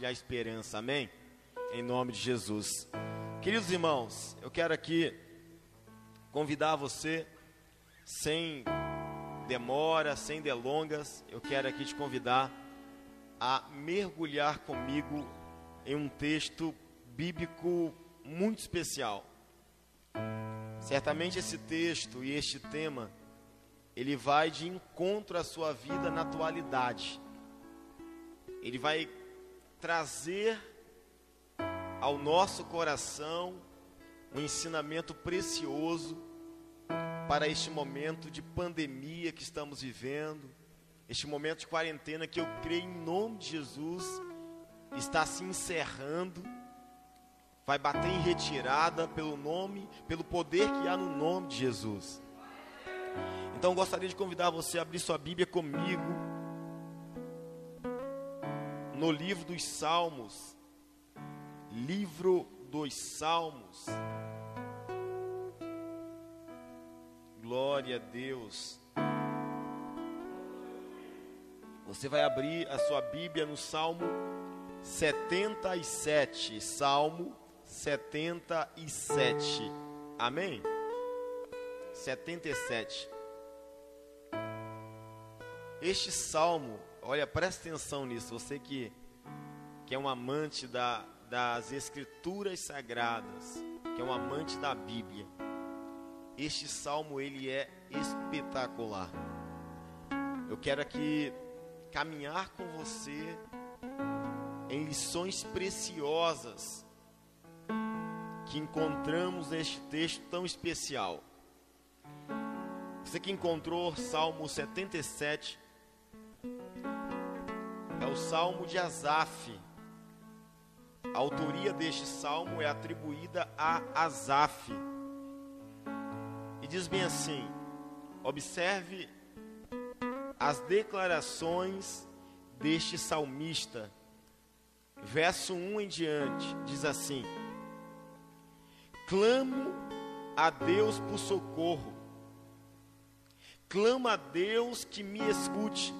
a esperança, amém? Em nome de Jesus. Queridos irmãos, eu quero aqui convidar você, sem demora, sem delongas, eu quero aqui te convidar a mergulhar comigo em um texto bíblico muito especial. Certamente esse texto e este tema, ele vai de encontro à sua vida na atualidade. Ele vai trazer ao nosso coração um ensinamento precioso para este momento de pandemia que estamos vivendo, este momento de quarentena que eu creio em nome de Jesus está se encerrando, vai bater em retirada pelo nome, pelo poder que há no nome de Jesus. Então gostaria de convidar você a abrir sua Bíblia comigo no livro dos Salmos. Livro dos Salmos. Glória a Deus. Você vai abrir a sua Bíblia no Salmo 77. Salmo 77. Amém? 77. Este salmo Olha, presta atenção nisso. Você que, que é um amante da, das escrituras sagradas, que é um amante da Bíblia. Este salmo ele é espetacular. Eu quero aqui caminhar com você em lições preciosas que encontramos neste texto tão especial. Você que encontrou Salmo 77, é o Salmo de Asaf. A autoria deste salmo é atribuída a Asaf. E diz bem assim: observe as declarações deste salmista. Verso 1 em diante, diz assim: Clamo a Deus por socorro, clamo a Deus que me escute.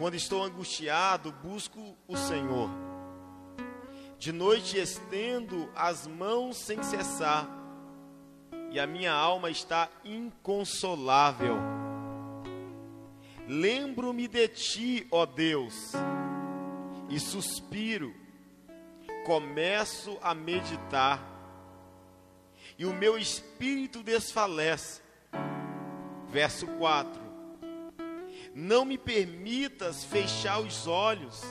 Quando estou angustiado, busco o Senhor. De noite estendo as mãos sem cessar, e a minha alma está inconsolável. Lembro-me de ti, ó Deus, e suspiro, começo a meditar, e o meu espírito desfalece. Verso 4 não me permitas fechar os olhos.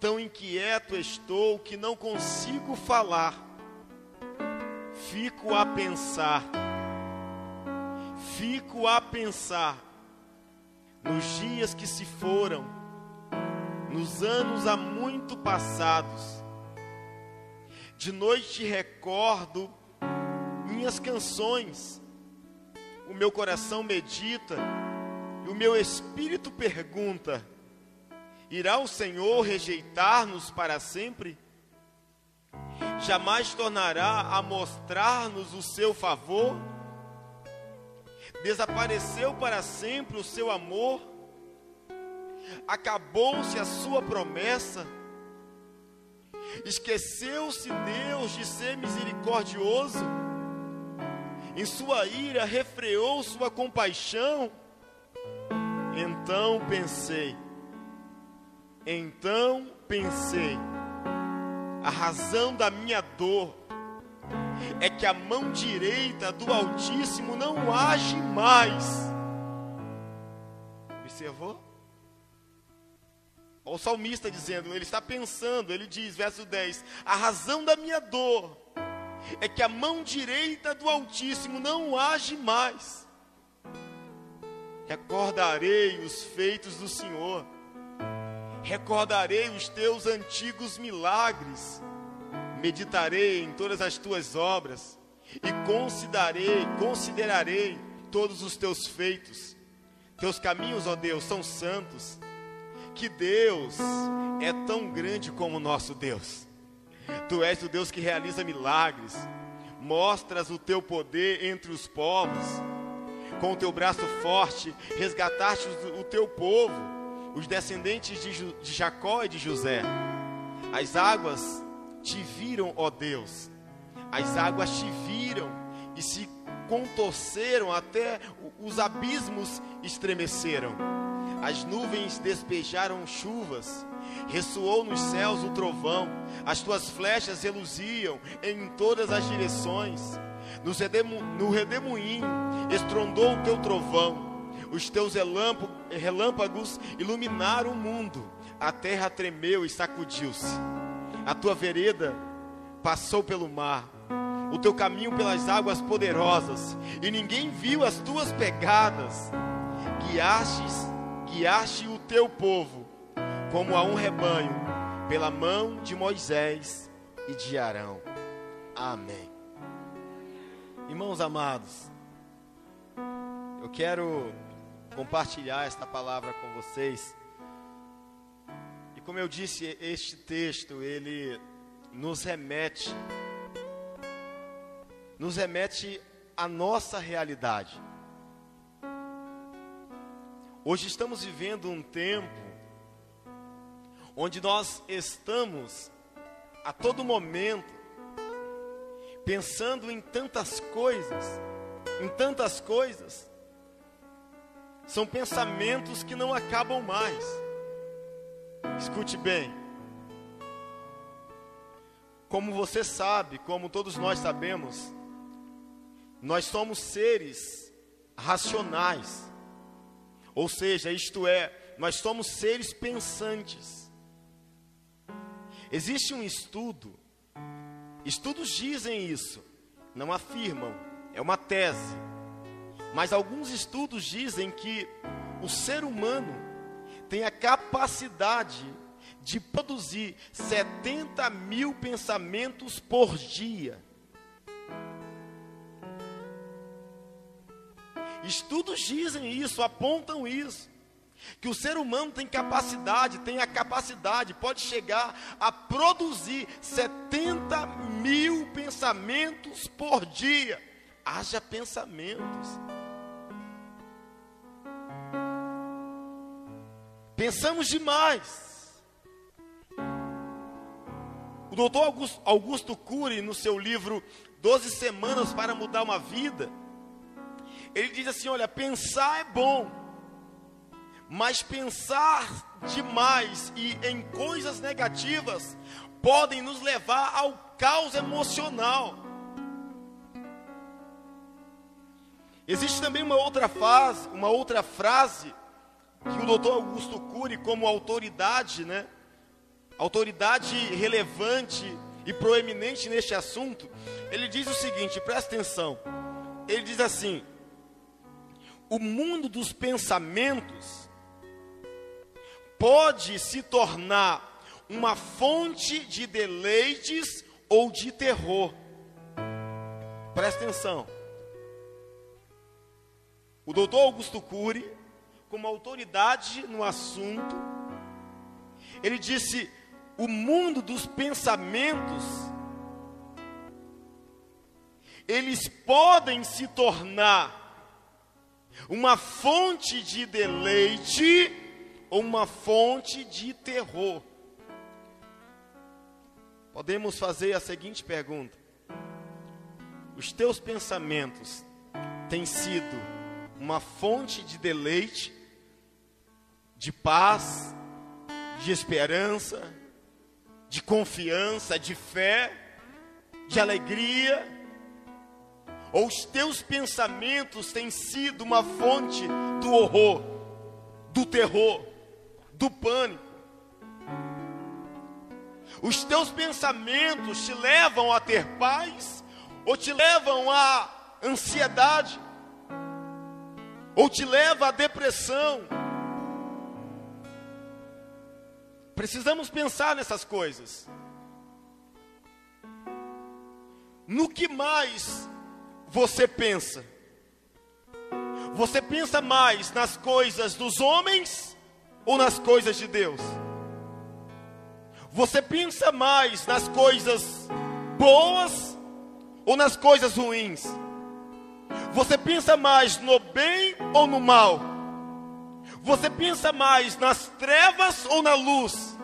Tão inquieto estou que não consigo falar. Fico a pensar. Fico a pensar nos dias que se foram, nos anos há muito passados. De noite recordo minhas canções. O meu coração medita meu espírito pergunta: irá o Senhor rejeitar-nos para sempre? Jamais tornará a mostrar-nos o seu favor? Desapareceu para sempre o seu amor? Acabou-se a sua promessa? Esqueceu-se Deus de ser misericordioso? Em sua ira refreou sua compaixão? Então pensei, então pensei, a razão da minha dor é que a mão direita do Altíssimo não age mais. Observou? Olha o salmista dizendo, ele está pensando, ele diz, verso 10: A razão da minha dor é que a mão direita do Altíssimo não age mais. Recordarei os feitos do Senhor, recordarei os teus antigos milagres, meditarei em todas as tuas obras e considerarei, considerarei todos os teus feitos. Teus caminhos, ó Deus, são santos. Que Deus é tão grande como o nosso Deus. Tu és o Deus que realiza milagres, mostras o teu poder entre os povos com o teu braço forte, resgataste o teu povo, os descendentes de, de Jacó e de José. As águas te viram, ó Deus, as águas te viram e se contorceram até os abismos estremeceram. As nuvens despejaram chuvas, ressoou nos céus o trovão, as tuas flechas reluziam em todas as direções. No redemoinho estrondou o teu trovão, os teus relâmpagos iluminaram o mundo, a terra tremeu e sacudiu-se. A tua vereda passou pelo mar, o teu caminho pelas águas poderosas, e ninguém viu as tuas pegadas. Guiastes, guiaste o teu povo, como a um rebanho, pela mão de Moisés e de Arão. Amém. Irmãos amados, eu quero compartilhar esta palavra com vocês. E como eu disse, este texto, ele nos remete nos remete à nossa realidade. Hoje estamos vivendo um tempo onde nós estamos a todo momento pensando em tantas coisas, em tantas coisas. São pensamentos que não acabam mais. Escute bem. Como você sabe, como todos nós sabemos, nós somos seres racionais. Ou seja, isto é, nós somos seres pensantes. Existe um estudo, estudos dizem isso, não afirmam, é uma tese. Mas alguns estudos dizem que o ser humano tem a capacidade de produzir 70 mil pensamentos por dia. Estudos dizem isso, apontam isso. Que o ser humano tem capacidade, tem a capacidade, pode chegar a produzir 70 mil pensamentos por dia. Haja pensamentos. Pensamos demais. O doutor Augusto, Cury, no seu livro Doze Semanas para Mudar uma Vida, ele diz assim: olha, pensar é bom, mas pensar demais e em coisas negativas podem nos levar ao caos emocional. Existe também uma outra frase, uma outra frase que o doutor Augusto Cury, como autoridade, né, autoridade relevante e proeminente neste assunto, ele diz o seguinte: presta atenção. Ele diz assim: o mundo dos pensamentos pode se tornar uma fonte de deleites ou de terror. Presta atenção. O doutor Augusto Cury, como autoridade no assunto, ele disse: o mundo dos pensamentos, eles podem se tornar uma fonte de deleite uma fonte de terror? Podemos fazer a seguinte pergunta: Os teus pensamentos têm sido uma fonte de deleite, de paz, de esperança, de confiança, de fé, de alegria? ou os teus pensamentos têm sido uma fonte do horror, do terror, do pânico. Os teus pensamentos te levam a ter paz ou te levam à ansiedade? Ou te leva à depressão? Precisamos pensar nessas coisas. No que mais você pensa? Você pensa mais nas coisas dos homens ou nas coisas de Deus? Você pensa mais nas coisas boas ou nas coisas ruins? Você pensa mais no bem ou no mal? Você pensa mais nas trevas ou na luz?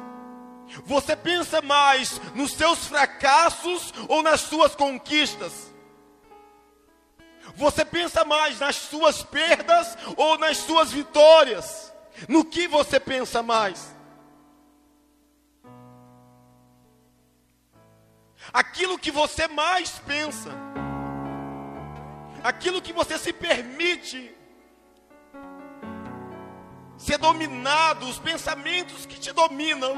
Você pensa mais nos seus fracassos ou nas suas conquistas? Você pensa mais nas suas perdas ou nas suas vitórias? No que você pensa mais? Aquilo que você mais pensa, aquilo que você se permite ser dominado, os pensamentos que te dominam,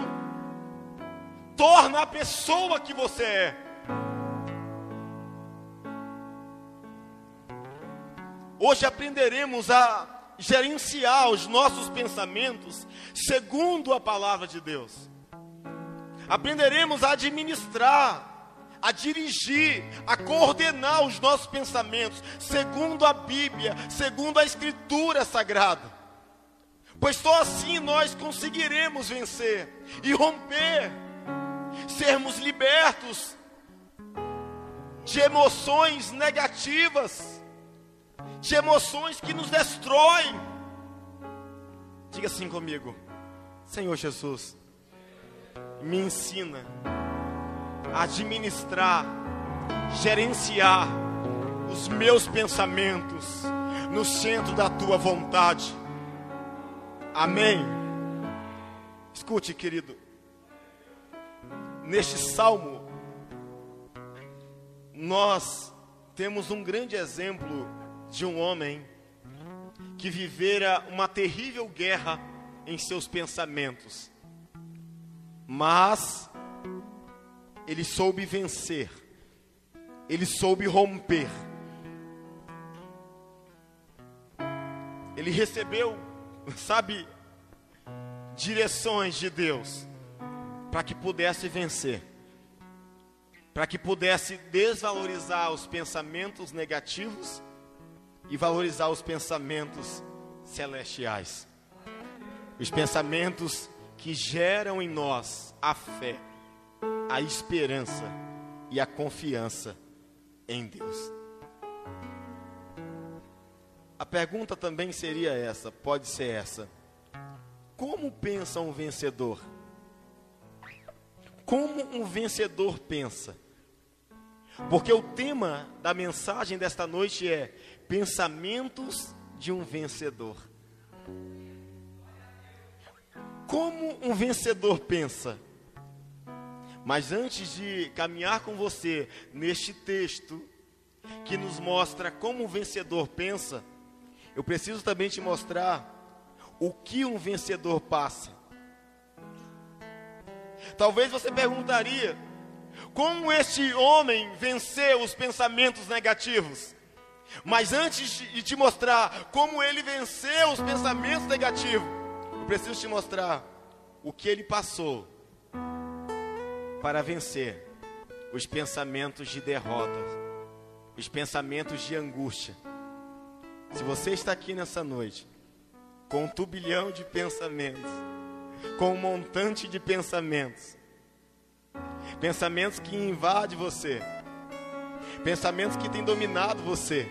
torna a pessoa que você é. Hoje aprenderemos a gerenciar os nossos pensamentos segundo a palavra de Deus. Aprenderemos a administrar, a dirigir, a coordenar os nossos pensamentos segundo a Bíblia, segundo a Escritura Sagrada. Pois só assim nós conseguiremos vencer e romper, sermos libertos de emoções negativas de emoções que nos destroem. Diga assim comigo: Senhor Jesus, me ensina a administrar, gerenciar os meus pensamentos no centro da tua vontade. Amém. Escute, querido, neste salmo, nós temos um grande exemplo de um homem que vivera uma terrível guerra em seus pensamentos, mas ele soube vencer, ele soube romper, ele recebeu, sabe, direções de Deus para que pudesse vencer, para que pudesse desvalorizar os pensamentos negativos e valorizar os pensamentos celestiais. Os pensamentos que geram em nós a fé, a esperança e a confiança em Deus. A pergunta também seria essa, pode ser essa: Como pensa um vencedor? Como um vencedor pensa? Porque o tema da mensagem desta noite é Pensamentos de um vencedor. Como um vencedor pensa? Mas antes de caminhar com você neste texto que nos mostra como um vencedor pensa, eu preciso também te mostrar o que um vencedor passa. Talvez você perguntaria: como este homem venceu os pensamentos negativos? Mas antes de te mostrar como ele venceu os pensamentos negativos, eu preciso te mostrar o que ele passou para vencer os pensamentos de derrota, os pensamentos de angústia. Se você está aqui nessa noite com um turbilhão de pensamentos, com um montante de pensamentos, pensamentos que invadem você, pensamentos que têm dominado você,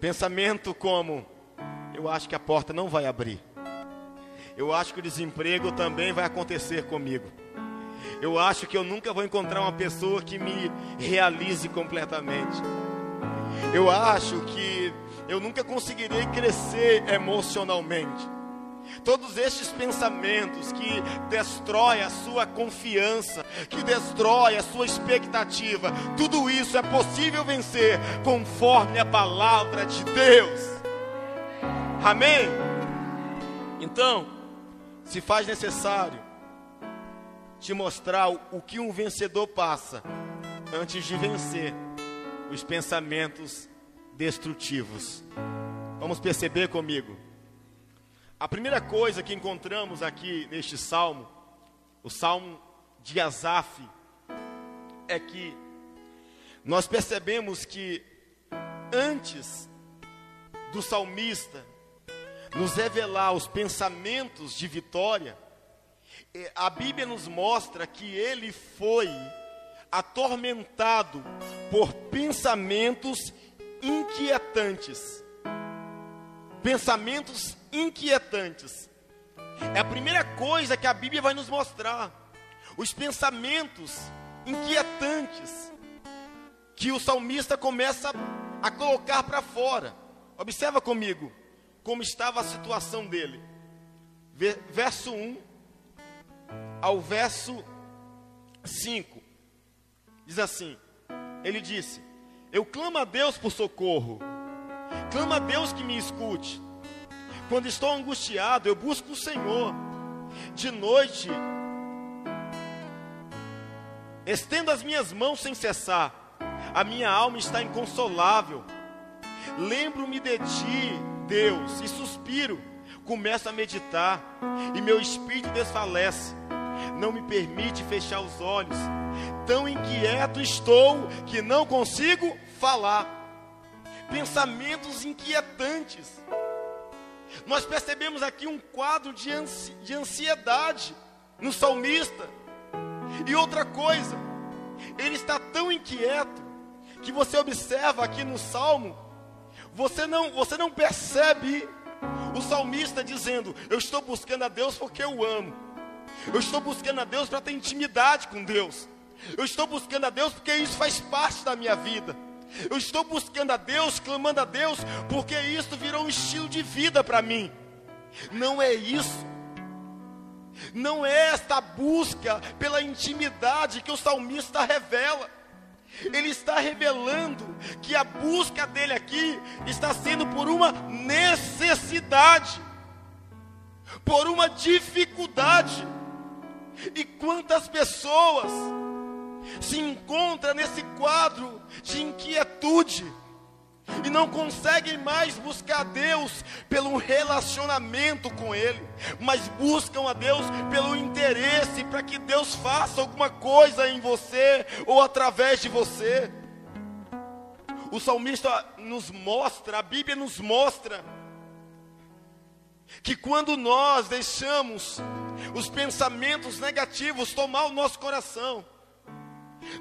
Pensamento como: eu acho que a porta não vai abrir. Eu acho que o desemprego também vai acontecer comigo. Eu acho que eu nunca vou encontrar uma pessoa que me realize completamente. Eu acho que eu nunca conseguirei crescer emocionalmente. Todos estes pensamentos que destrói a sua confiança, que destrói a sua expectativa, tudo isso é possível vencer conforme a palavra de Deus. Amém? Então, se faz necessário te mostrar o que um vencedor passa antes de vencer os pensamentos destrutivos. Vamos perceber comigo. A primeira coisa que encontramos aqui neste salmo, o salmo de Asaf, é que nós percebemos que antes do salmista nos revelar os pensamentos de vitória, a Bíblia nos mostra que ele foi atormentado por pensamentos inquietantes. Pensamentos inquietantes. É a primeira coisa que a Bíblia vai nos mostrar. Os pensamentos inquietantes que o salmista começa a colocar para fora. Observa comigo como estava a situação dele. Verso 1 ao verso 5. Diz assim: Ele disse: Eu clamo a Deus por socorro. Clamo a Deus que me escute. Quando estou angustiado, eu busco o Senhor. De noite, estendo as minhas mãos sem cessar. A minha alma está inconsolável. Lembro-me de ti, Deus, e suspiro. Começo a meditar, e meu espírito desfalece. Não me permite fechar os olhos. Tão inquieto estou que não consigo falar. Pensamentos inquietantes. Nós percebemos aqui um quadro de, ansi de ansiedade no salmista. E outra coisa, ele está tão inquieto que você observa aqui no salmo, você não, você não percebe o salmista dizendo: Eu estou buscando a Deus porque eu amo. Eu estou buscando a Deus para ter intimidade com Deus. Eu estou buscando a Deus porque isso faz parte da minha vida. Eu estou buscando a Deus, clamando a Deus, porque isso virou um estilo de vida para mim. Não é isso. Não é esta busca pela intimidade que o salmista revela. Ele está revelando que a busca dele aqui está sendo por uma necessidade, por uma dificuldade. E quantas pessoas se encontra nesse quadro de inquietude e não conseguem mais buscar Deus pelo relacionamento com Ele, mas buscam a Deus pelo interesse para que Deus faça alguma coisa em você ou através de você. O salmista nos mostra, a Bíblia nos mostra, que quando nós deixamos os pensamentos negativos tomar o nosso coração,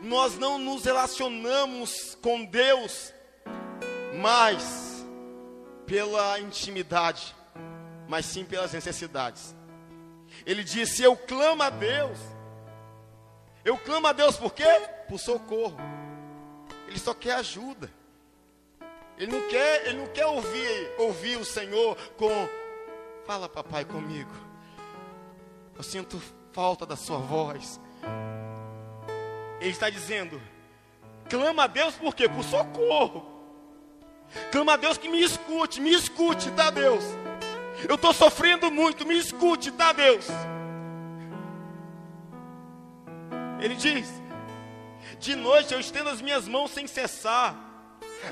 nós não nos relacionamos com Deus mais pela intimidade, mas sim pelas necessidades. Ele disse: Eu clamo a Deus. Eu clamo a Deus por quê? Por socorro. Ele só quer ajuda. Ele não quer, ele não quer ouvir, ouvir o Senhor com Fala, papai, comigo. Eu sinto falta da sua voz. Ele está dizendo: clama a Deus por quê? Por socorro. Clama a Deus que me escute, me escute, tá Deus? Eu estou sofrendo muito, me escute, tá Deus? Ele diz: De noite eu estendo as minhas mãos sem cessar.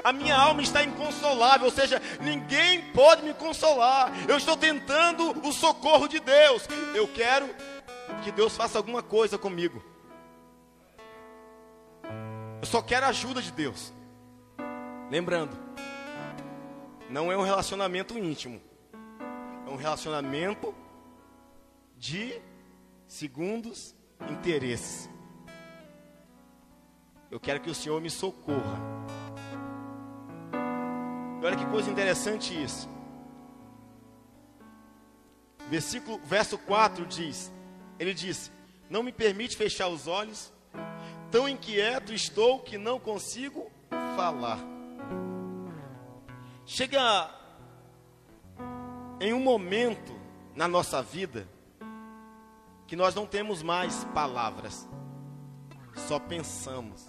A minha alma está inconsolável, ou seja, ninguém pode me consolar. Eu estou tentando o socorro de Deus. Eu quero que Deus faça alguma coisa comigo. Só quero a ajuda de Deus. Lembrando, não é um relacionamento íntimo, é um relacionamento de segundos interesses. Eu quero que o Senhor me socorra. E olha que coisa interessante isso. Versículo, verso 4 diz: Ele disse: Não me permite fechar os olhos Tão inquieto estou que não consigo falar. Chega em um momento na nossa vida que nós não temos mais palavras, só pensamos.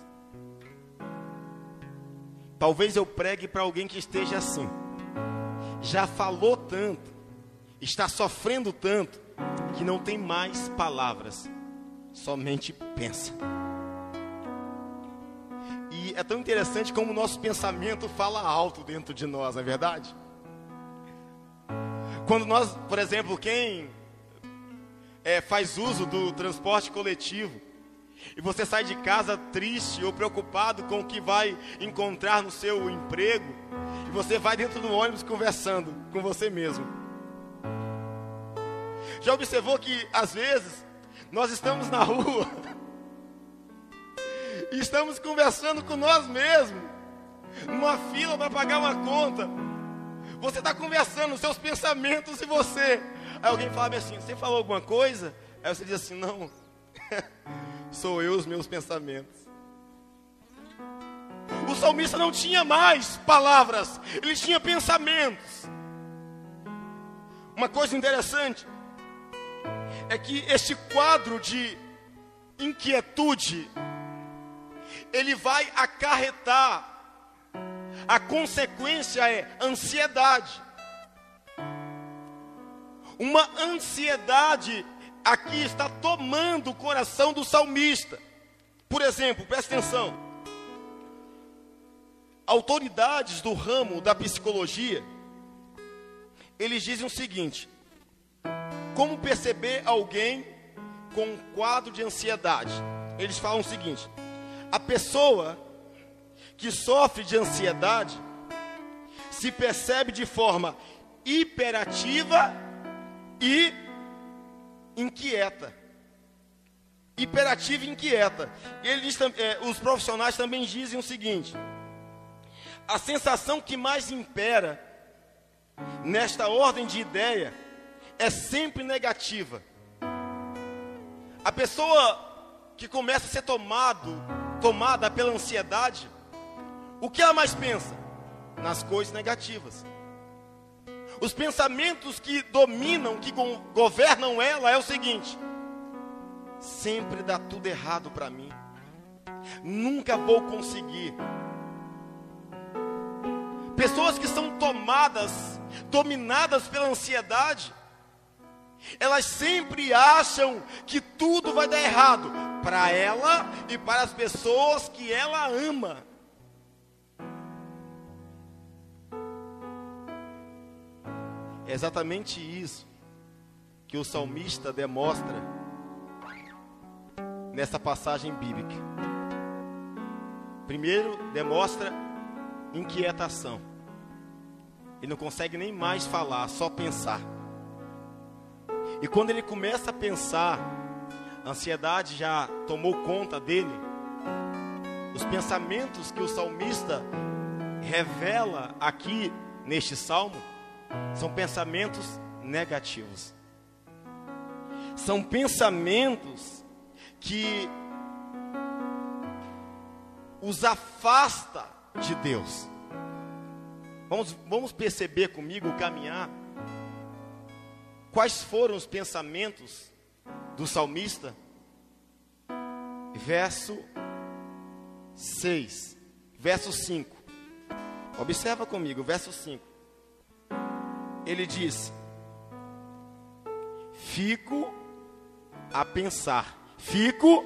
Talvez eu pregue para alguém que esteja assim, já falou tanto, está sofrendo tanto, que não tem mais palavras, somente pensa é tão interessante como o nosso pensamento fala alto dentro de nós, não é verdade? Quando nós, por exemplo, quem é, faz uso do transporte coletivo, e você sai de casa triste ou preocupado com o que vai encontrar no seu emprego, e você vai dentro do ônibus conversando com você mesmo. Já observou que às vezes nós estamos na rua e estamos conversando com nós mesmos, numa fila para pagar uma conta. Você está conversando, seus pensamentos e você. Aí alguém fala assim: Você falou alguma coisa? Aí você diz assim: Não, sou eu os meus pensamentos. O salmista não tinha mais palavras, ele tinha pensamentos. Uma coisa interessante é que este quadro de inquietude ele vai acarretar a consequência é ansiedade. Uma ansiedade aqui está tomando o coração do salmista. Por exemplo, presta atenção. Autoridades do ramo da psicologia, eles dizem o seguinte: como perceber alguém com um quadro de ansiedade? Eles falam o seguinte: a pessoa que sofre de ansiedade se percebe de forma hiperativa e inquieta. Hiperativa e inquieta. Ele diz, é, os profissionais também dizem o seguinte: a sensação que mais impera nesta ordem de ideia é sempre negativa. A pessoa que começa a ser tomado, tomada pela ansiedade, o que ela mais pensa? Nas coisas negativas. Os pensamentos que dominam, que governam ela é o seguinte: sempre dá tudo errado para mim. Nunca vou conseguir. Pessoas que são tomadas, dominadas pela ansiedade, elas sempre acham que tudo vai dar errado para ela e para as pessoas que ela ama. É exatamente isso que o salmista demonstra nessa passagem bíblica. Primeiro, demonstra inquietação. Ele não consegue nem mais falar, só pensar. E quando ele começa a pensar, a ansiedade já tomou conta dele. Os pensamentos que o salmista revela aqui neste salmo são pensamentos negativos. São pensamentos que os afasta de Deus. Vamos, vamos perceber comigo, caminhar. Quais foram os pensamentos do salmista? Verso 6, verso 5. Observa comigo, verso 5 ele diz: Fico a pensar. Fico,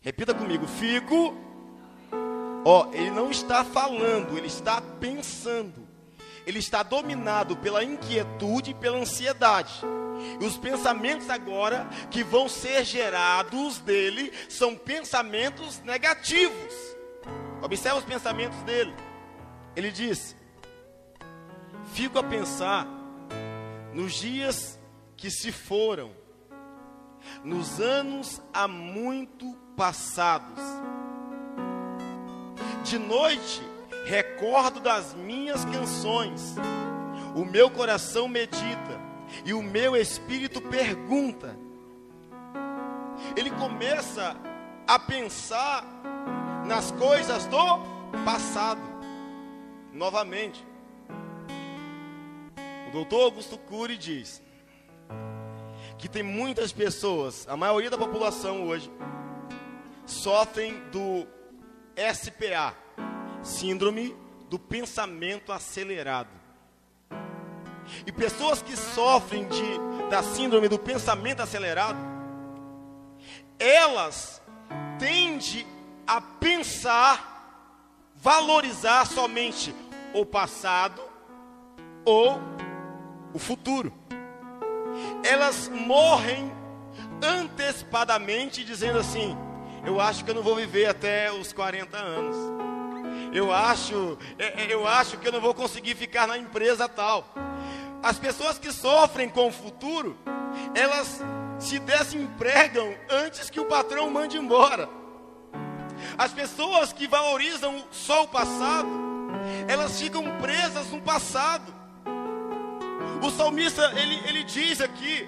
repita comigo, fico. Ó, ele não está falando, ele está pensando. Ele está dominado pela inquietude e pela ansiedade. E os pensamentos agora que vão ser gerados dele são pensamentos negativos. Observe os pensamentos dele. Ele diz: fico a pensar nos dias que se foram, nos anos há muito passados. De noite recordo das minhas canções, o meu coração medita e o meu espírito pergunta. Ele começa a pensar nas coisas do passado, novamente doutor Augusto Cury diz que tem muitas pessoas, a maioria da população hoje, sofrem do SPA, Síndrome do Pensamento Acelerado. E pessoas que sofrem de, da síndrome do pensamento acelerado, elas tendem a pensar, valorizar somente o passado ou o futuro. Elas morrem antecipadamente dizendo assim: eu acho que eu não vou viver até os 40 anos. Eu acho, é, é, eu acho que eu não vou conseguir ficar na empresa tal. As pessoas que sofrem com o futuro, elas se desempregam antes que o patrão mande embora. As pessoas que valorizam só o passado, elas ficam presas no passado. O salmista, ele, ele diz aqui,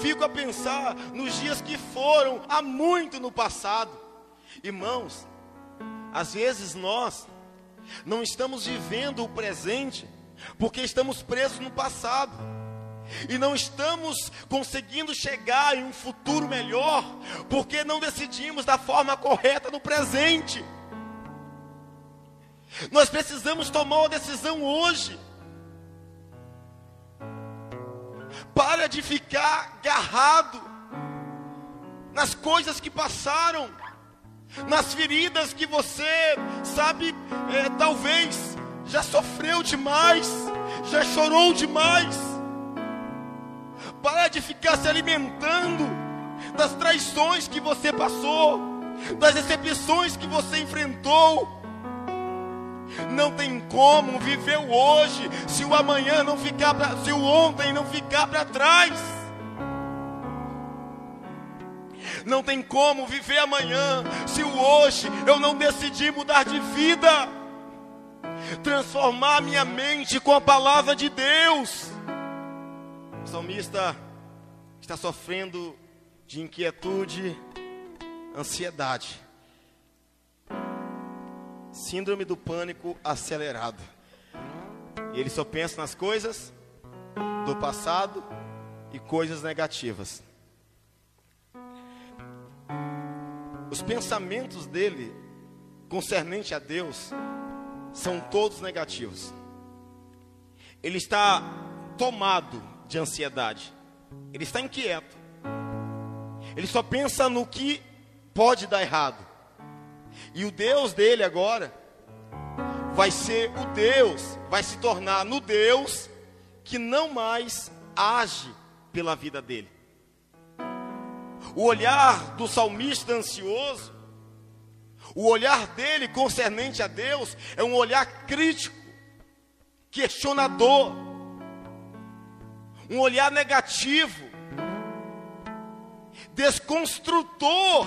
fico a pensar nos dias que foram há muito no passado. Irmãos, às vezes nós não estamos vivendo o presente porque estamos presos no passado. E não estamos conseguindo chegar em um futuro melhor, porque não decidimos da forma correta no presente. Nós precisamos tomar uma decisão hoje. Para de ficar agarrado nas coisas que passaram, nas feridas que você, sabe, é, talvez já sofreu demais, já chorou demais. Para de ficar se alimentando das traições que você passou, das decepções que você enfrentou. Não tem como viver o hoje se o amanhã não ficar pra, se o ontem não ficar para trás. Não tem como viver amanhã se o hoje eu não decidir mudar de vida. Transformar minha mente com a palavra de Deus. O salmista está sofrendo de inquietude, ansiedade. Síndrome do pânico acelerado. E ele só pensa nas coisas do passado e coisas negativas. Os pensamentos dele concernente a Deus são todos negativos. Ele está tomado de ansiedade. Ele está inquieto. Ele só pensa no que pode dar errado. E o Deus dele agora vai ser o Deus, vai se tornar no Deus que não mais age pela vida dele. O olhar do salmista ansioso, o olhar dele concernente a Deus, é um olhar crítico, questionador, um olhar negativo, desconstrutor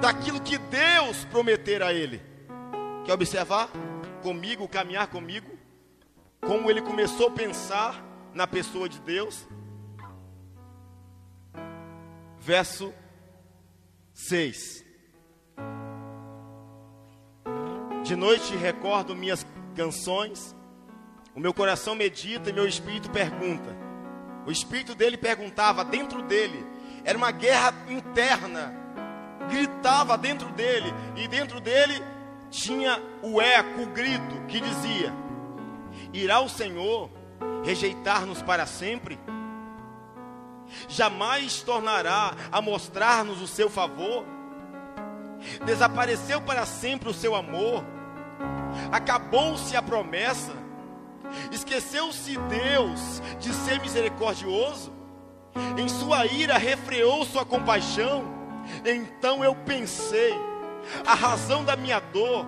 daquilo que Deus prometer a ele. Quer observar comigo, caminhar comigo? Como ele começou a pensar na pessoa de Deus? Verso 6. De noite recordo minhas canções, o meu coração medita e meu espírito pergunta. O espírito dele perguntava dentro dele, era uma guerra interna gritava dentro dele, e dentro dele tinha o eco, o grito que dizia: Irá o Senhor rejeitar-nos para sempre? Jamais tornará a mostrar-nos o seu favor? Desapareceu para sempre o seu amor? Acabou-se a promessa? Esqueceu-se Deus de ser misericordioso? Em sua ira refreou sua compaixão? Então eu pensei: a razão da minha dor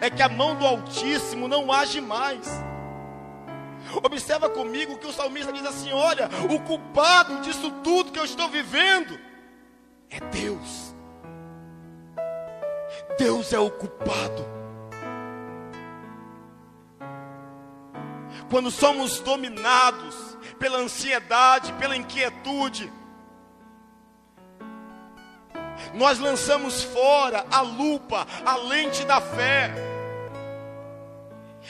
é que a mão do Altíssimo não age mais. Observa comigo que o salmista diz assim: olha, o culpado disso tudo que eu estou vivendo é Deus. Deus é o culpado. Quando somos dominados pela ansiedade, pela inquietude, nós lançamos fora a lupa, a lente da fé.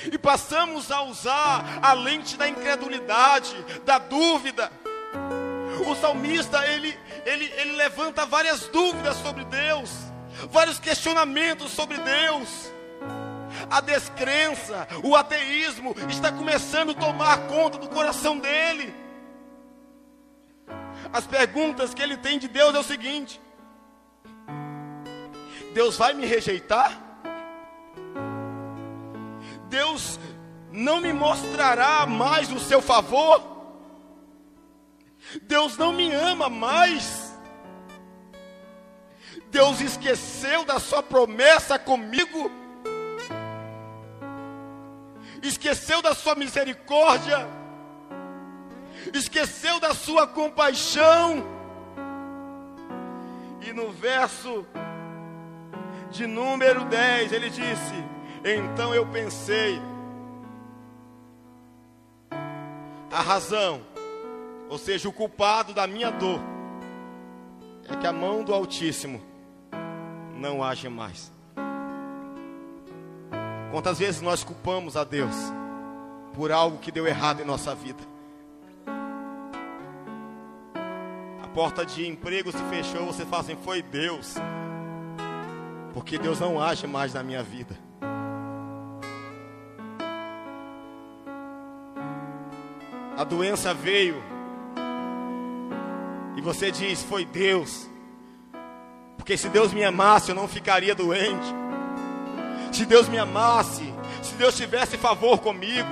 E passamos a usar a lente da incredulidade, da dúvida. O salmista, ele, ele, ele levanta várias dúvidas sobre Deus, vários questionamentos sobre Deus. A descrença, o ateísmo está começando a tomar conta do coração dele. As perguntas que ele tem de Deus é o seguinte: Deus vai me rejeitar? Deus não me mostrará mais o seu favor? Deus não me ama mais? Deus esqueceu da sua promessa comigo? Esqueceu da sua misericórdia? Esqueceu da sua compaixão? E no verso de número 10, ele disse: Então eu pensei, a razão, ou seja, o culpado da minha dor, é que a mão do Altíssimo não age mais. Quantas vezes nós culpamos a Deus por algo que deu errado em nossa vida? A porta de emprego se fechou, você fala assim: foi Deus, porque Deus não age mais na minha vida. A doença veio e você diz: foi Deus, porque se Deus me amasse, eu não ficaria doente. Se Deus me amasse, se Deus tivesse favor comigo,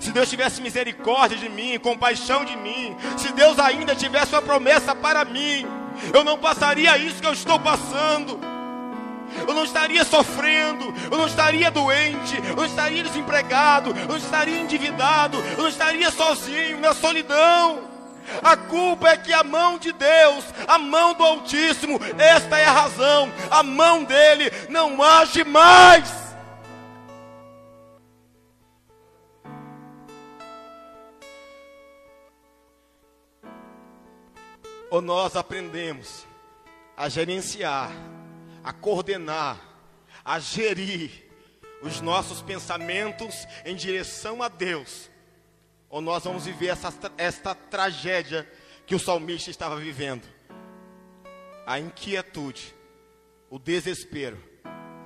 se Deus tivesse misericórdia de mim, compaixão de mim, se Deus ainda tivesse uma promessa para mim, eu não passaria isso que eu estou passando. Eu não estaria sofrendo, eu não estaria doente, eu não estaria desempregado, eu não estaria endividado, eu não estaria sozinho na solidão. A culpa é que a mão de Deus, a mão do Altíssimo, esta é a razão, a mão dele não age mais. Ou nós aprendemos a gerenciar, a coordenar, a gerir os nossos pensamentos em direção a Deus ou nós vamos viver essa, esta tragédia que o salmista estava vivendo. A inquietude, o desespero,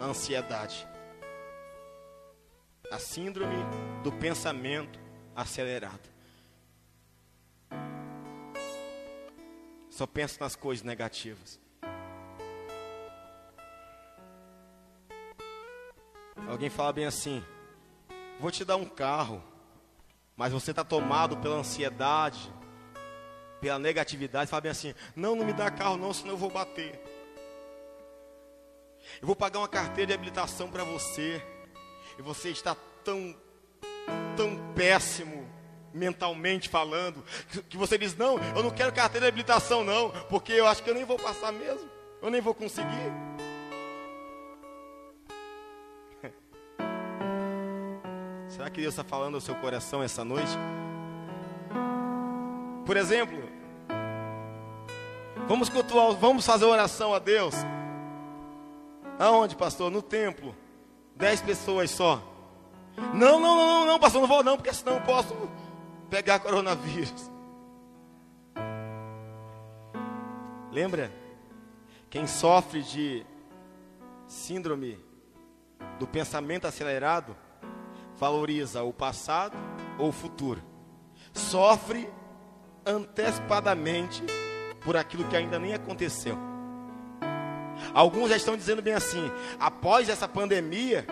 a ansiedade. A síndrome do pensamento acelerado. Só pensa nas coisas negativas. Alguém fala bem assim: Vou te dar um carro mas você está tomado pela ansiedade, pela negatividade, fala bem assim: não, não me dá carro, não, senão eu vou bater. Eu vou pagar uma carteira de habilitação para você, e você está tão, tão péssimo mentalmente falando, que você diz: não, eu não quero carteira de habilitação, não, porque eu acho que eu nem vou passar mesmo, eu nem vou conseguir. Será que Deus está falando ao seu coração essa noite? Por exemplo, vamos cultuar, vamos fazer oração a Deus. Aonde, pastor? No templo. Dez pessoas só. Não, não, não, não, pastor, não vou não, porque senão eu posso pegar coronavírus. Lembra? Quem sofre de síndrome do pensamento acelerado valoriza o passado ou o futuro. Sofre antecipadamente por aquilo que ainda nem aconteceu. Alguns já estão dizendo bem assim: após essa pandemia,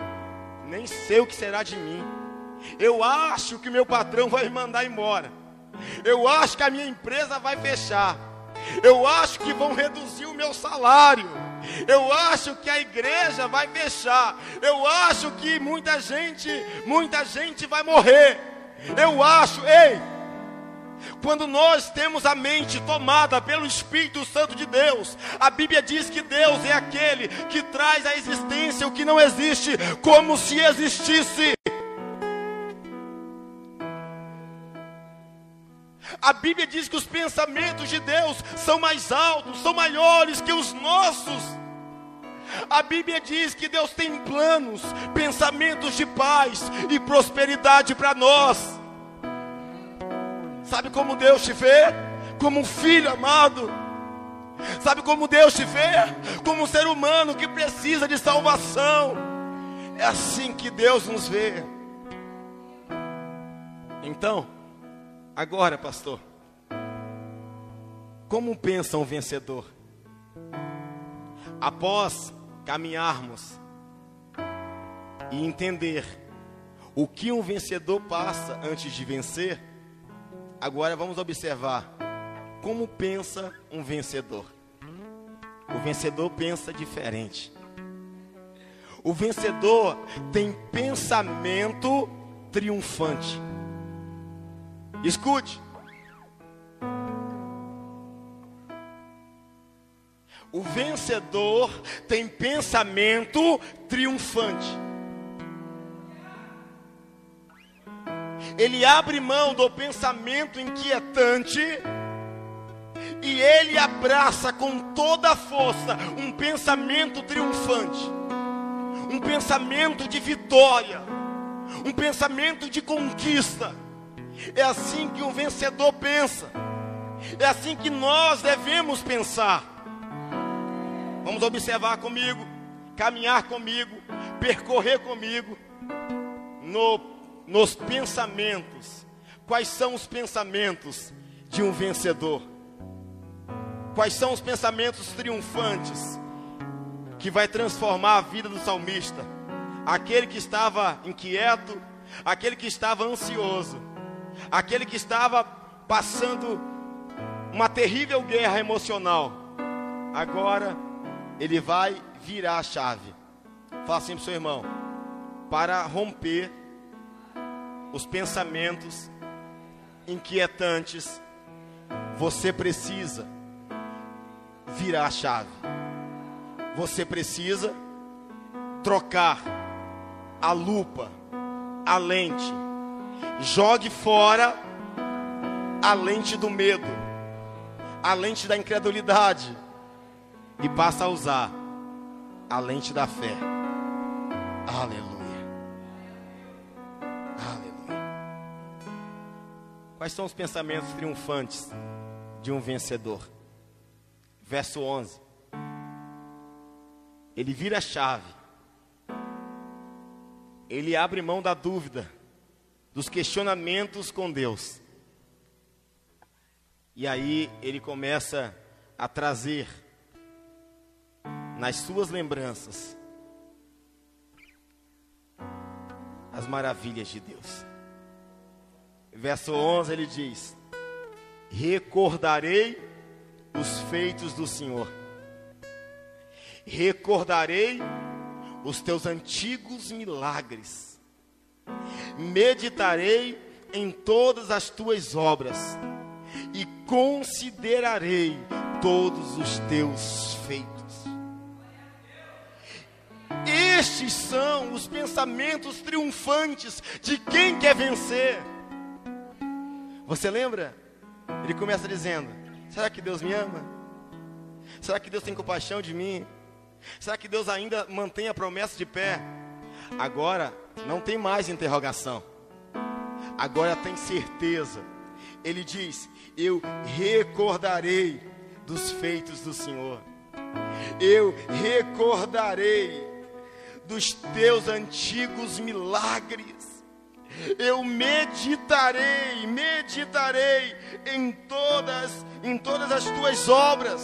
nem sei o que será de mim. Eu acho que meu patrão vai me mandar embora. Eu acho que a minha empresa vai fechar. Eu acho que vão reduzir o meu salário. Eu acho que a igreja vai fechar. Eu acho que muita gente, muita gente vai morrer. Eu acho, ei, quando nós temos a mente tomada pelo Espírito Santo de Deus, a Bíblia diz que Deus é aquele que traz à existência o que não existe, como se existisse. A Bíblia diz que os pensamentos de Deus são mais altos, são maiores que os nossos. A Bíblia diz que Deus tem planos, pensamentos de paz e prosperidade para nós. Sabe como Deus te vê? Como um filho amado. Sabe como Deus te vê? Como um ser humano que precisa de salvação. É assim que Deus nos vê. Então, Agora, pastor, como pensa um vencedor? Após caminharmos e entender o que um vencedor passa antes de vencer, agora vamos observar como pensa um vencedor. O vencedor pensa diferente. O vencedor tem pensamento triunfante. Escute. O vencedor tem pensamento triunfante. Ele abre mão do pensamento inquietante e ele abraça com toda a força um pensamento triunfante, um pensamento de vitória, um pensamento de conquista. É assim que um vencedor pensa, é assim que nós devemos pensar. Vamos observar comigo, caminhar comigo, percorrer comigo no, nos pensamentos. Quais são os pensamentos de um vencedor? Quais são os pensamentos triunfantes que vai transformar a vida do salmista? Aquele que estava inquieto, aquele que estava ansioso, aquele que estava passando uma terrível guerra emocional. Agora ele vai virar a chave. Fala assim para o seu irmão: para romper os pensamentos inquietantes, você precisa virar a chave. Você precisa trocar a lupa, a lente. Jogue fora a lente do medo, a lente da incredulidade e passa a usar a lente da fé. Aleluia. Aleluia. Quais são os pensamentos triunfantes de um vencedor? verso 11. Ele vira a chave. Ele abre mão da dúvida, dos questionamentos com Deus. E aí ele começa a trazer nas suas lembranças as maravilhas de Deus. Verso 11 ele diz: Recordarei os feitos do Senhor. Recordarei os teus antigos milagres. Meditarei em todas as tuas obras e considerarei todos os teus feitos. Estes são os pensamentos triunfantes de quem quer vencer. Você lembra? Ele começa dizendo: Será que Deus me ama? Será que Deus tem compaixão de mim? Será que Deus ainda mantém a promessa de pé? Agora não tem mais interrogação. Agora tem certeza. Ele diz: Eu recordarei dos feitos do Senhor. Eu recordarei dos teus antigos milagres eu meditarei, meditarei em todas, em todas as tuas obras.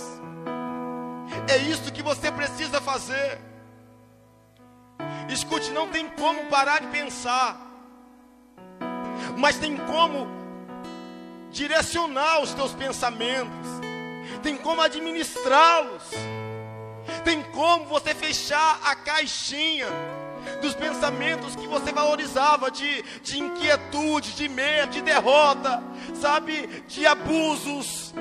É isso que você precisa fazer. Escute, não tem como parar de pensar, mas tem como direcionar os teus pensamentos, tem como administrá-los, tem como você fechar a caixinha dos pensamentos que você valorizava, de, de inquietude, de medo, de derrota, sabe, de abusos.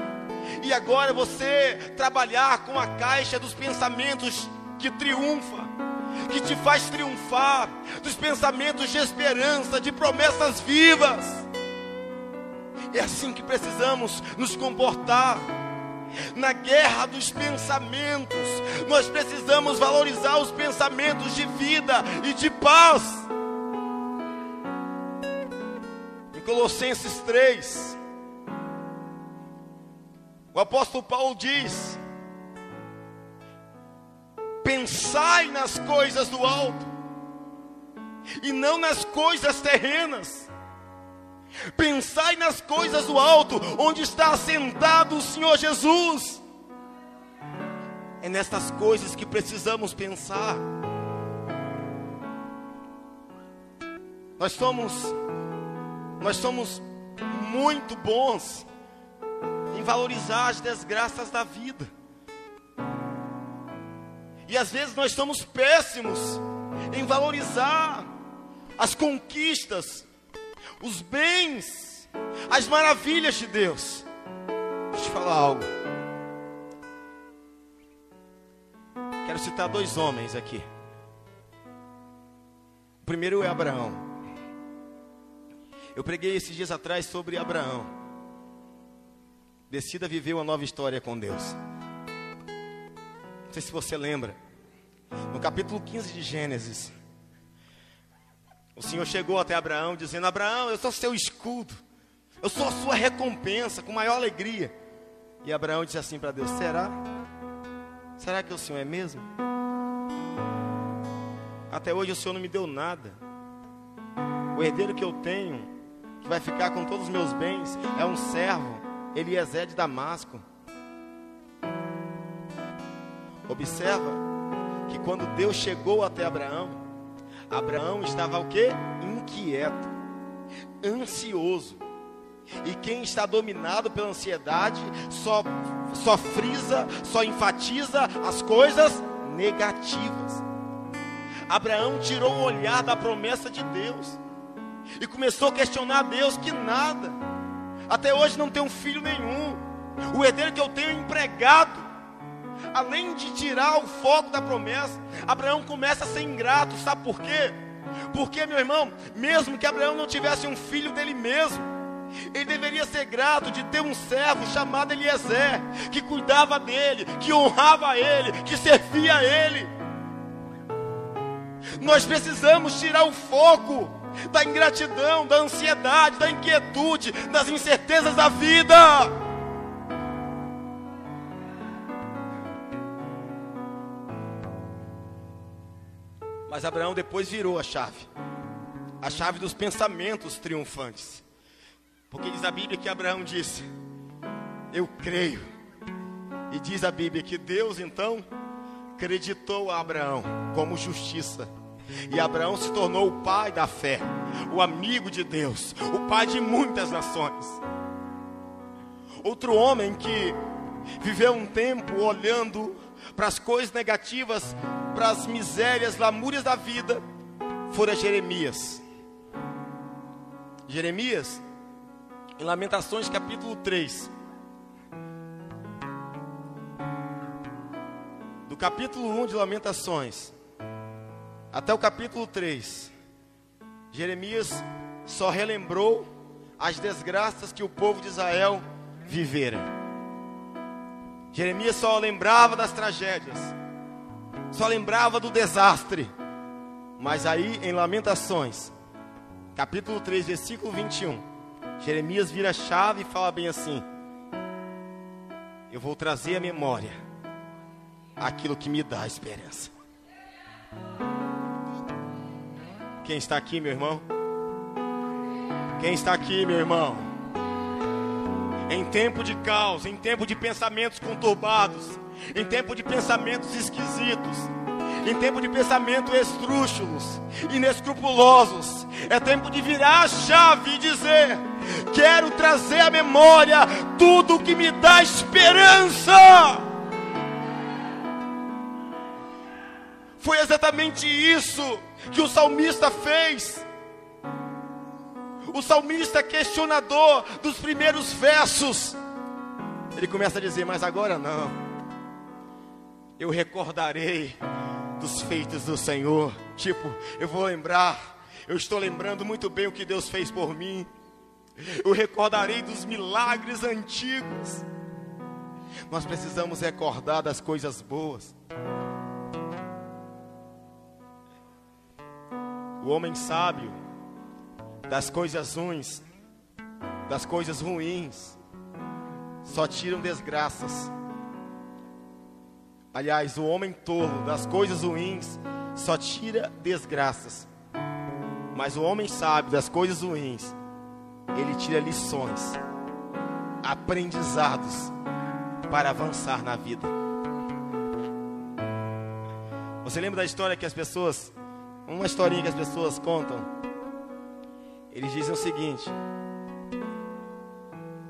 E agora você trabalhar com a caixa dos pensamentos que triunfa, que te faz triunfar, dos pensamentos de esperança, de promessas vivas. É assim que precisamos nos comportar na guerra dos pensamentos. Nós precisamos valorizar os pensamentos de vida e de paz. Em Colossenses 3, o apóstolo Paulo diz: Pensai nas coisas do alto, e não nas coisas terrenas Pensai nas coisas do alto, onde está assentado o Senhor Jesus. É nestas coisas que precisamos pensar. Nós somos nós somos muito bons em valorizar as desgraças da vida. E às vezes nós somos péssimos em valorizar as conquistas os bens, as maravilhas de Deus. Deixa eu te falar algo. Quero citar dois homens aqui. O primeiro é Abraão. Eu preguei esses dias atrás sobre Abraão. Decida viver uma nova história com Deus. Não sei se você lembra. No capítulo 15 de Gênesis, o Senhor chegou até Abraão dizendo: Abraão, eu sou seu escudo, eu sou a sua recompensa, com maior alegria. E Abraão disse assim para Deus: Será? Será que o Senhor é mesmo? Até hoje o Senhor não me deu nada. O herdeiro que eu tenho, que vai ficar com todos os meus bens, é um servo, Eliezer de Damasco. Observa que quando Deus chegou até Abraão, Abraão estava o quê? Inquieto, ansioso. E quem está dominado pela ansiedade só, só frisa, só enfatiza as coisas negativas. Abraão tirou o olhar da promessa de Deus e começou a questionar a Deus que nada. Até hoje não um filho nenhum. O herdeiro que eu tenho é empregado. Além de tirar o foco da promessa, Abraão começa a ser ingrato. Sabe por quê? Porque, meu irmão, mesmo que Abraão não tivesse um filho dele mesmo, ele deveria ser grato de ter um servo chamado Eliezer, que cuidava dele, que honrava ele, que servia a ele. Nós precisamos tirar o foco da ingratidão, da ansiedade, da inquietude, das incertezas da vida. Mas Abraão depois virou a chave a chave dos pensamentos triunfantes. Porque diz a Bíblia que Abraão disse: Eu creio. E diz a Bíblia que Deus então acreditou a Abraão como justiça. E Abraão se tornou o pai da fé, o amigo de Deus, o pai de muitas nações. Outro homem que viveu um tempo olhando para as coisas negativas, para as misérias, lamúrias da vida, fora Jeremias. Jeremias em Lamentações capítulo 3. Do capítulo 1 de Lamentações até o capítulo 3, Jeremias só relembrou as desgraças que o povo de Israel vivera. Jeremias só lembrava das tragédias, só lembrava do desastre. Mas aí em Lamentações, capítulo 3, versículo 21, Jeremias vira a chave e fala bem assim: Eu vou trazer à memória aquilo que me dá esperança. Quem está aqui, meu irmão? Quem está aqui, meu irmão? Em tempo de caos, em tempo de pensamentos conturbados, em tempo de pensamentos esquisitos, em tempo de pensamentos estrúxulos, inescrupulosos, é tempo de virar a chave e dizer: Quero trazer à memória tudo que me dá esperança. Foi exatamente isso que o salmista fez. O salmista questionador dos primeiros versos. Ele começa a dizer: Mas agora não. Eu recordarei dos feitos do Senhor. Tipo, eu vou lembrar. Eu estou lembrando muito bem o que Deus fez por mim. Eu recordarei dos milagres antigos. Nós precisamos recordar das coisas boas. O homem sábio, das coisas ruins, das coisas ruins, só tiram desgraças. Aliás, o homem tolo, das coisas ruins, só tira desgraças. Mas o homem sábio, das coisas ruins, ele tira lições, aprendizados para avançar na vida. Você lembra da história que as pessoas, uma historinha que as pessoas contam? Eles dizem o seguinte: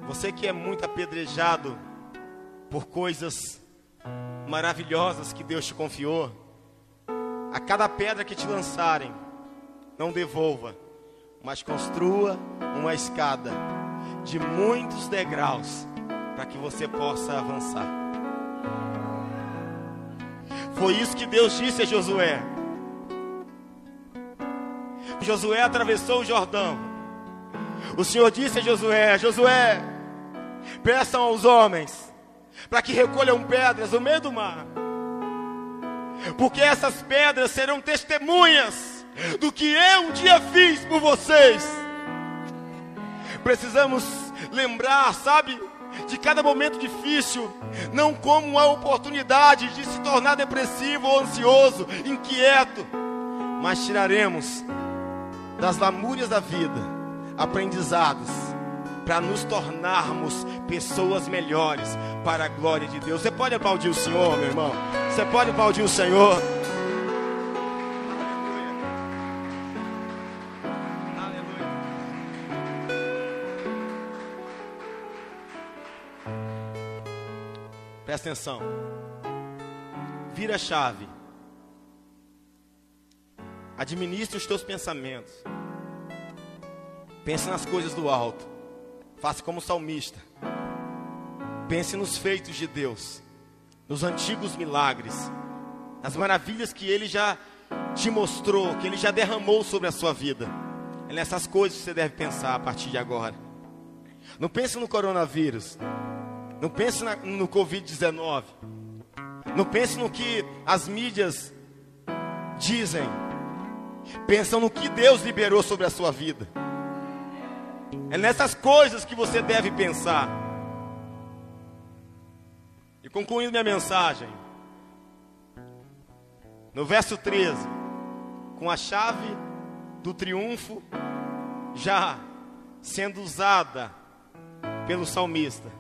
Você que é muito apedrejado por coisas maravilhosas que Deus te confiou, a cada pedra que te lançarem, não devolva, mas construa uma escada de muitos degraus para que você possa avançar. Foi isso que Deus disse a Josué. Josué atravessou o Jordão. O Senhor disse a Josué: Josué, peçam aos homens para que recolham pedras no meio do mar, porque essas pedras serão testemunhas do que eu um dia fiz por vocês. Precisamos lembrar, sabe, de cada momento difícil, não como uma oportunidade de se tornar depressivo ou ansioso, inquieto, mas tiraremos das lamúrias da vida aprendizados para nos tornarmos pessoas melhores para a glória de Deus. Você pode aplaudir o Senhor, meu irmão? Você pode aplaudir o Senhor? Presta atenção. Vira a chave. Administre os teus pensamentos. Pense nas coisas do alto. Faça como salmista. Pense nos feitos de Deus, nos antigos milagres, nas maravilhas que Ele já te mostrou, que Ele já derramou sobre a sua vida. É nessas coisas que você deve pensar a partir de agora. Não pense no coronavírus. Não pense na, no Covid-19. Não pense no que as mídias dizem. Pensam no que Deus liberou sobre a sua vida. É nessas coisas que você deve pensar. E concluindo minha mensagem, no verso 13, com a chave do triunfo já sendo usada pelo salmista,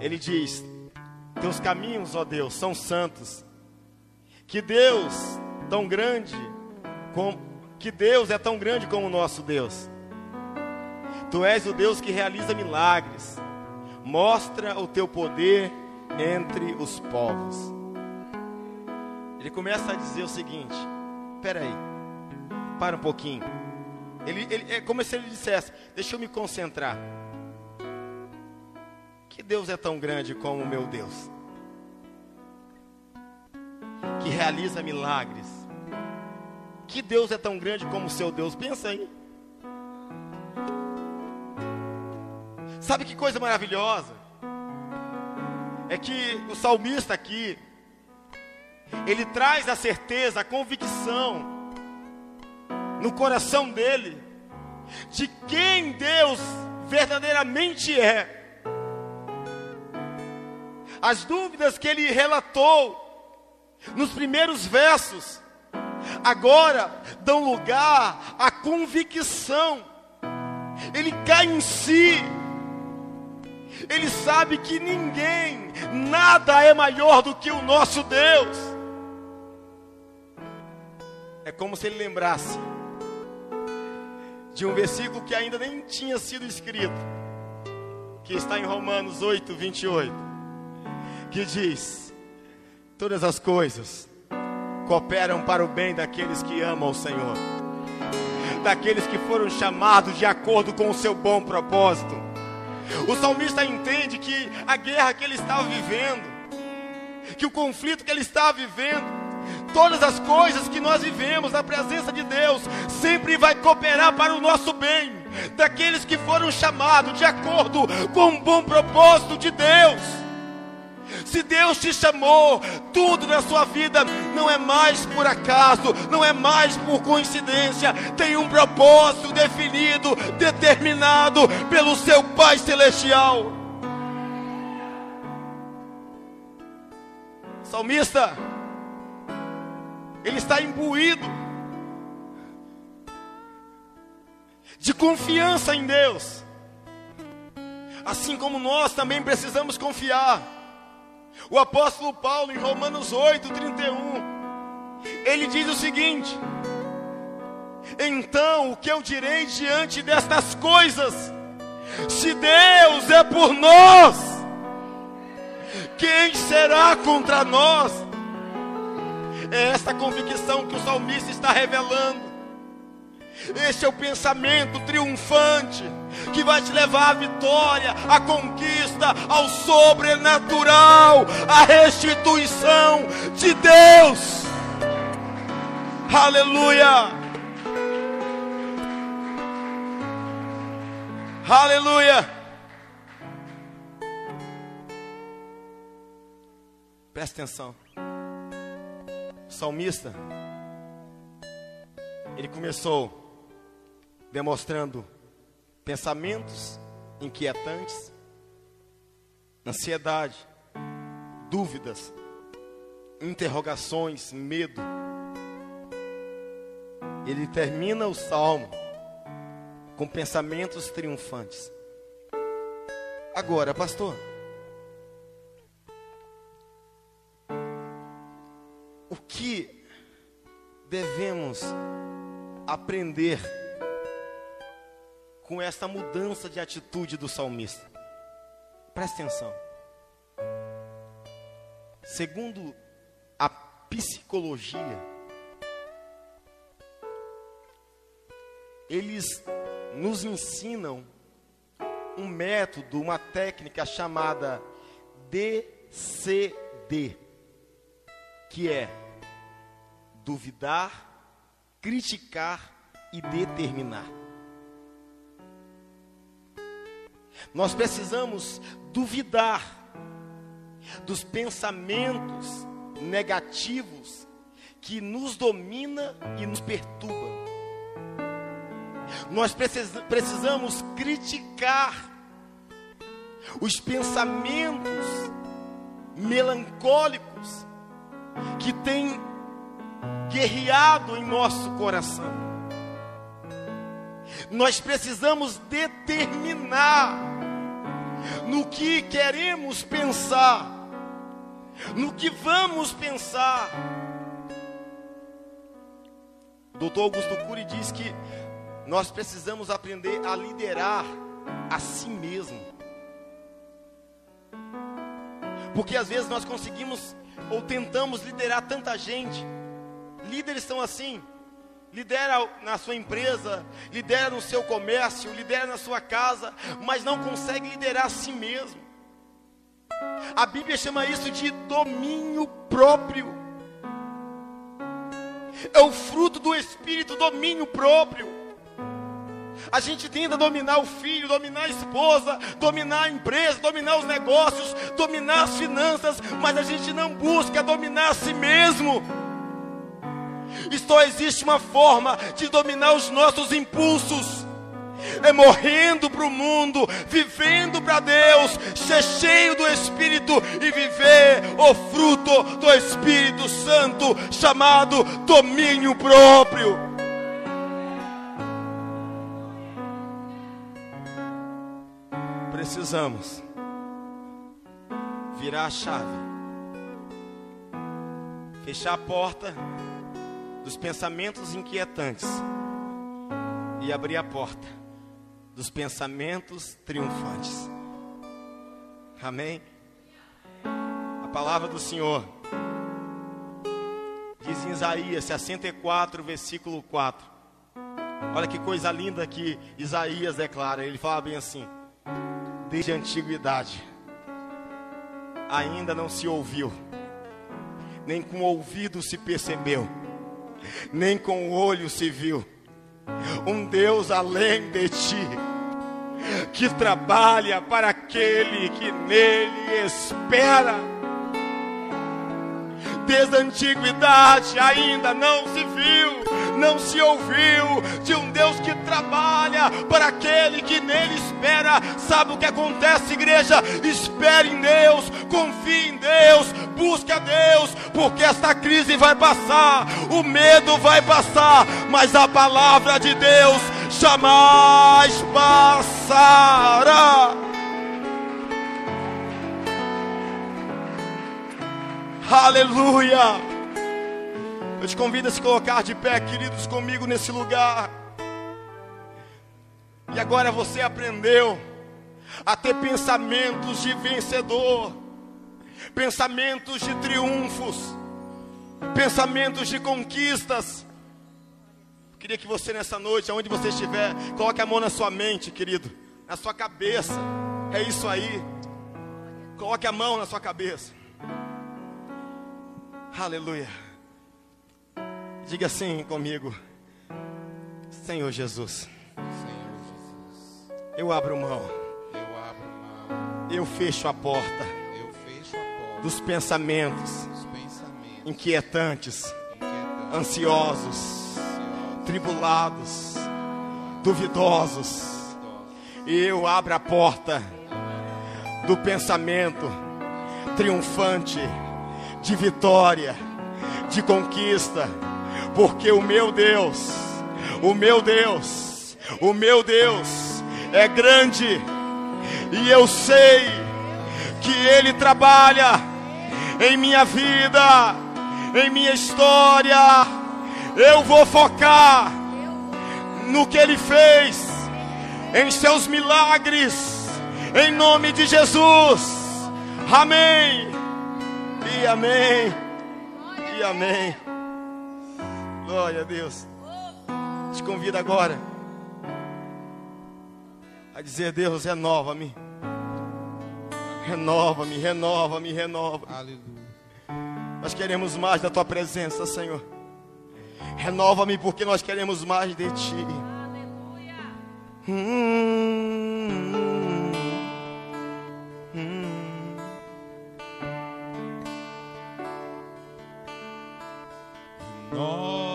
ele diz: Teus caminhos, ó Deus, são santos. Que Deus tão grande, como, que Deus é tão grande como o nosso Deus. Tu és o Deus que realiza milagres. Mostra o teu poder entre os povos. Ele começa a dizer o seguinte: Espera aí, para um pouquinho. Ele, ele, é como se ele dissesse: Deixa eu me concentrar. Que Deus é tão grande como o meu Deus, que realiza milagres. Que Deus é tão grande como o seu Deus. Pensa aí. Sabe que coisa maravilhosa? É que o salmista aqui, ele traz a certeza, a convicção no coração dele de quem Deus verdadeiramente é. As dúvidas que ele relatou nos primeiros versos, agora dão lugar à convicção. Ele cai em si ele sabe que ninguém, nada é maior do que o nosso Deus. É como se ele lembrasse de um versículo que ainda nem tinha sido escrito, que está em Romanos 8, 28, que diz: Todas as coisas cooperam para o bem daqueles que amam o Senhor, daqueles que foram chamados de acordo com o seu bom propósito. O salmista entende que a guerra que ele estava vivendo, que o conflito que ele estava vivendo, todas as coisas que nós vivemos na presença de Deus, sempre vai cooperar para o nosso bem, daqueles que foram chamados de acordo com o bom propósito de Deus. Se Deus te chamou, tudo na sua vida não é mais por acaso, não é mais por coincidência, tem um propósito definido, determinado pelo seu Pai Celestial. Salmista, ele está imbuído de confiança em Deus, assim como nós também precisamos confiar. O apóstolo Paulo, em Romanos 8, 31, ele diz o seguinte: Então, o que eu direi diante destas coisas? Se Deus é por nós, quem será contra nós? É esta convicção que o salmista está revelando. Este é o pensamento triunfante que vai te levar à vitória, à conquista, ao sobrenatural, à restituição de Deus. Aleluia! Aleluia! Presta atenção. O salmista, ele começou demonstrando pensamentos inquietantes, ansiedade, dúvidas, interrogações, medo. Ele termina o salmo com pensamentos triunfantes. Agora, pastor, o que devemos aprender com esta mudança de atitude do salmista. Presta atenção. Segundo a psicologia, eles nos ensinam um método, uma técnica chamada DCD, que é duvidar, criticar e determinar. Nós precisamos duvidar dos pensamentos negativos que nos domina e nos perturba. Nós precisamos criticar os pensamentos melancólicos que têm guerreado em nosso coração. Nós precisamos determinar no que queremos pensar, no que vamos pensar. Doutor Augusto Cury diz que nós precisamos aprender a liderar a si mesmo. Porque às vezes nós conseguimos ou tentamos liderar tanta gente. Líderes são assim, lidera na sua empresa, lidera no seu comércio, lidera na sua casa, mas não consegue liderar a si mesmo. A Bíblia chama isso de domínio próprio. É o fruto do Espírito, domínio próprio. A gente tenta dominar o filho, dominar a esposa, dominar a empresa, dominar os negócios, dominar as finanças, mas a gente não busca dominar a si mesmo. Só existe uma forma de dominar os nossos impulsos. É morrendo para o mundo, vivendo para Deus, ser cheio do Espírito e viver o fruto do Espírito Santo, chamado domínio próprio. Precisamos virar a chave, fechar a porta dos pensamentos inquietantes e abrir a porta dos pensamentos triunfantes. Amém? A palavra do Senhor diz em Isaías 64, versículo 4. Olha que coisa linda que Isaías declara. Ele fala bem assim: Desde a antiguidade ainda não se ouviu, nem com o ouvido se percebeu nem com o olho se viu. Um Deus além de ti, que trabalha para aquele que nele espera. Desde a antiguidade ainda não se viu não se ouviu de um Deus que trabalha para aquele que nele espera. Sabe o que acontece, igreja? Espere em Deus, confie em Deus, busque a Deus, porque esta crise vai passar, o medo vai passar, mas a palavra de Deus jamais passará. Aleluia. Eu te convido a se colocar de pé, queridos, comigo nesse lugar. E agora você aprendeu a ter pensamentos de vencedor, pensamentos de triunfos, pensamentos de conquistas. Queria que você nessa noite, aonde você estiver, coloque a mão na sua mente, querido, na sua cabeça. É isso aí. Coloque a mão na sua cabeça. Aleluia. Diga assim comigo. Senhor Jesus. Senhor Jesus, Eu abro mão. eu abro mão, Eu fecho a porta eu fecho a porta dos pensamentos dos pensamentos inquietantes, inquietantes, ansiosos, ansiosos, tribulados, duvidosos. Eu abro a porta do pensamento triunfante, de vitória, de conquista, porque o meu Deus, o meu Deus, o meu Deus é grande e eu sei que Ele trabalha em minha vida, em minha história. Eu vou focar no que Ele fez, em seus milagres, em nome de Jesus. Amém. E amém. E amém. Glória a Deus. Te convido agora a dizer: Deus, renova-me. Renova-me, renova-me, renova. Aleluia. Nós queremos mais da tua presença, Senhor. Renova-me porque nós queremos mais de ti. Hum, hum. Nova-me,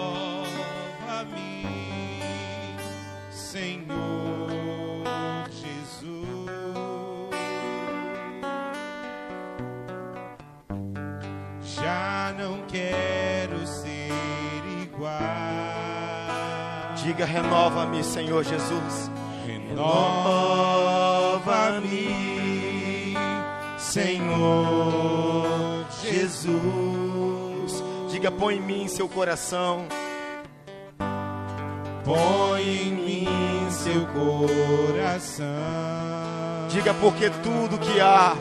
quero ser igual. Diga, renova-me, Senhor Jesus. Renova-me, Senhor Jesus. Diga, põe em mim seu coração. Põe em mim seu coração. Diga, porque tudo que há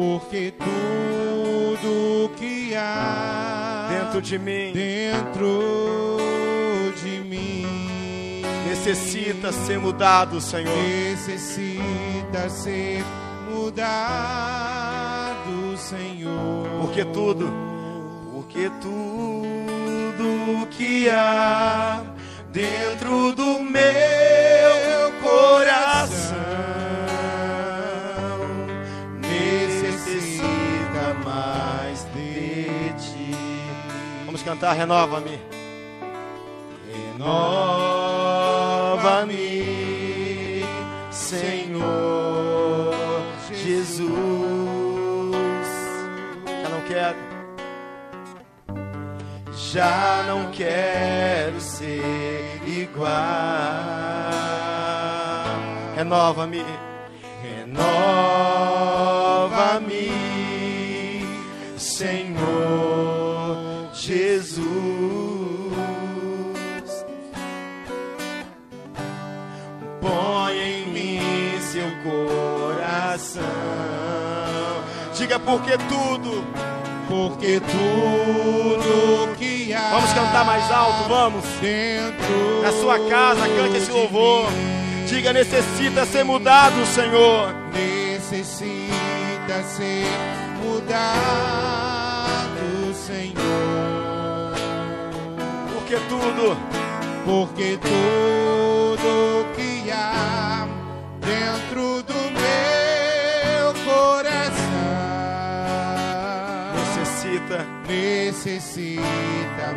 porque tudo que há dentro de mim dentro de mim necessita ser mudado, Senhor. necessita ser mudado, Senhor. Porque tudo, porque tudo que há dentro cantar, renova-me. Renova-me, Senhor Jesus. Já não quero, já não quero ser igual. Renova-me, renova-me, Diga porque tudo. Porque tudo que há Vamos cantar mais alto, vamos. dentro Na sua casa, cante esse louvor. mim Diga, necessita ser mudado, Senhor. necessita ser mudado, Senhor. Porque tudo, Porque tudo que há dentro do necessita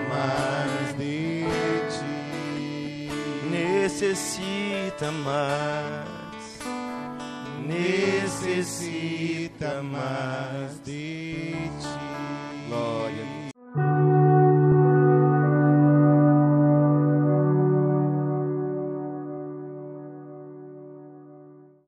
mais de ti. Necessita mais, necessita mais de ti. Glória a Deus.